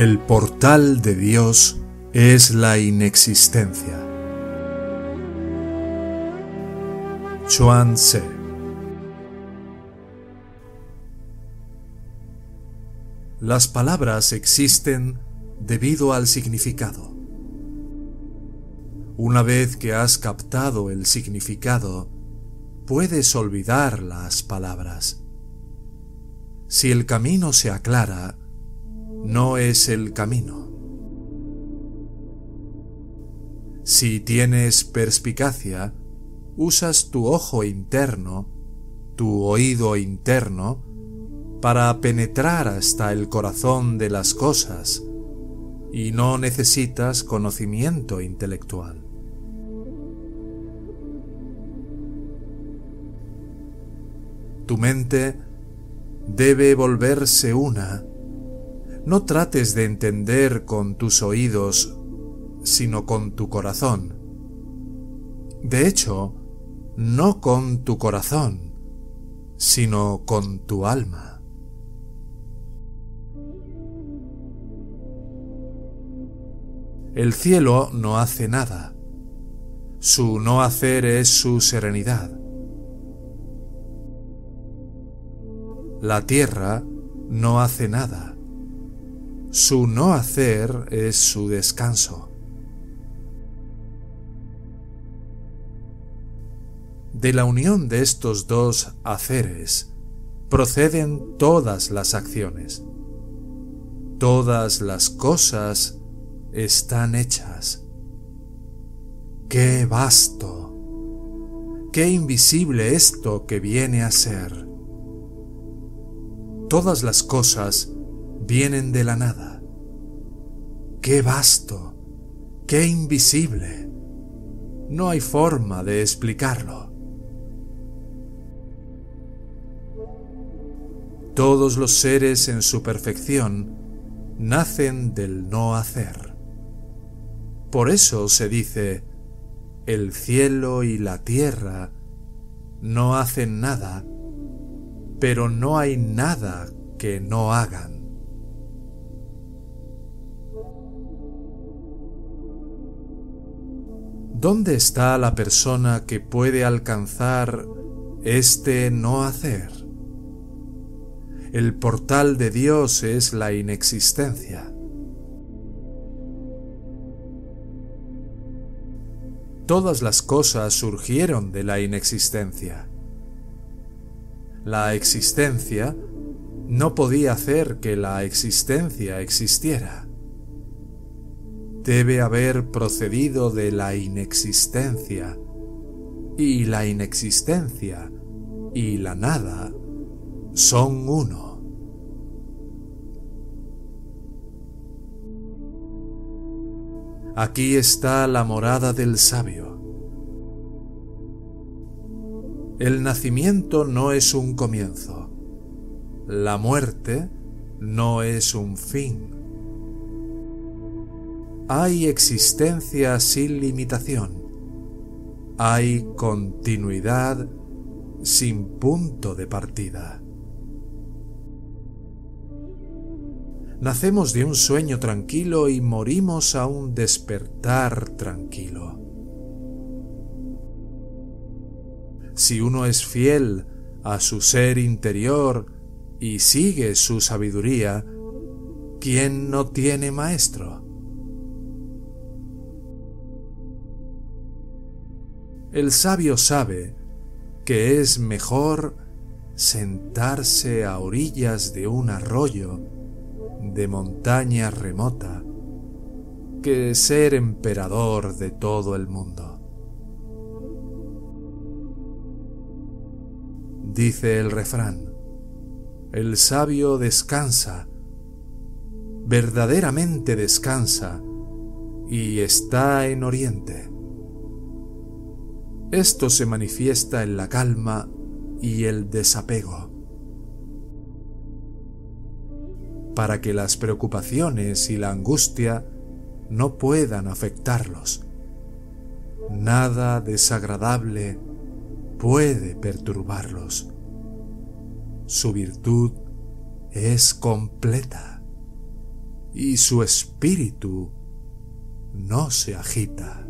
El portal de Dios es la inexistencia. Chuan Las palabras existen debido al significado. Una vez que has captado el significado, puedes olvidar las palabras. Si el camino se aclara, no es el camino. Si tienes perspicacia, usas tu ojo interno, tu oído interno, para penetrar hasta el corazón de las cosas y no necesitas conocimiento intelectual. Tu mente debe volverse una no trates de entender con tus oídos, sino con tu corazón. De hecho, no con tu corazón, sino con tu alma. El cielo no hace nada. Su no hacer es su serenidad. La tierra no hace nada. Su no hacer es su descanso. De la unión de estos dos haceres proceden todas las acciones. Todas las cosas están hechas. ¡Qué vasto! ¡Qué invisible esto que viene a ser! Todas las cosas vienen de la nada. ¡Qué vasto! ¡Qué invisible! No hay forma de explicarlo. Todos los seres en su perfección nacen del no hacer. Por eso se dice, el cielo y la tierra no hacen nada, pero no hay nada que no hagan. ¿Dónde está la persona que puede alcanzar este no hacer? El portal de Dios es la inexistencia. Todas las cosas surgieron de la inexistencia. La existencia no podía hacer que la existencia existiera debe haber procedido de la inexistencia, y la inexistencia y la nada son uno. Aquí está la morada del sabio. El nacimiento no es un comienzo. La muerte no es un fin hay existencia sin limitación, hay continuidad sin punto de partida. Nacemos de un sueño tranquilo y morimos a un despertar tranquilo. Si uno es fiel a su ser interior y sigue su sabiduría, ¿quién no tiene maestro? El sabio sabe que es mejor sentarse a orillas de un arroyo de montaña remota que ser emperador de todo el mundo. Dice el refrán, el sabio descansa, verdaderamente descansa, y está en oriente. Esto se manifiesta en la calma y el desapego. Para que las preocupaciones y la angustia no puedan afectarlos. Nada desagradable puede perturbarlos. Su virtud es completa. y su espíritu no se agita.